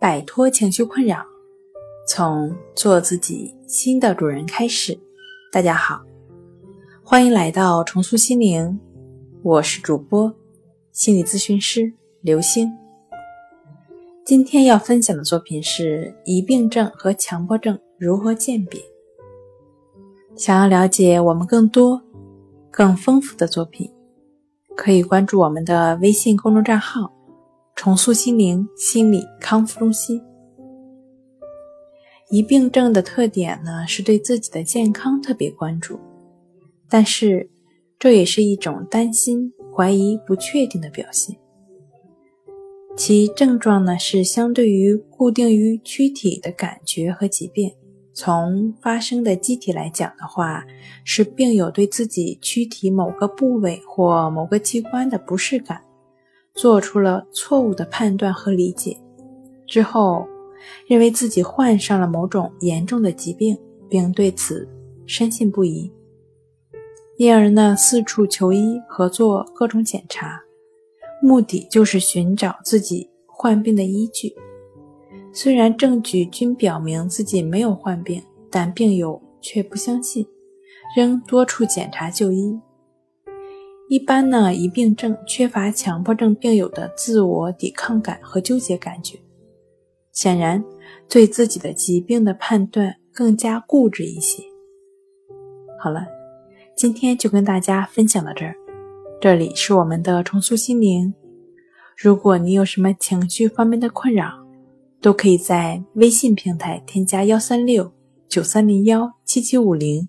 摆脱情绪困扰，从做自己新的主人开始。大家好，欢迎来到重塑心灵，我是主播心理咨询师刘星。今天要分享的作品是疑病症和强迫症如何鉴别。想要了解我们更多、更丰富的作品，可以关注我们的微信公众账号。重塑心灵心理康复中心。疑病症的特点呢，是对自己的健康特别关注，但是这也是一种担心、怀疑、不确定的表现。其症状呢，是相对于固定于躯体的感觉和疾病。从发生的机体来讲的话，是病友对自己躯体某个部位或某个器官的不适感。做出了错误的判断和理解之后，认为自己患上了某种严重的疾病，并对此深信不疑，因而呢四处求医和做各种检查，目的就是寻找自己患病的依据。虽然证据均表明自己没有患病，但病友却不相信，仍多处检查就医。一般呢，疑病症缺乏强迫症病友的自我抵抗感和纠结感觉，显然对自己的疾病的判断更加固执一些。好了，今天就跟大家分享到这儿。这里是我们的重塑心灵。如果你有什么情绪方面的困扰，都可以在微信平台添加幺三六九三零幺七七五零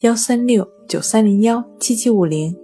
幺三六九三零幺七七五零。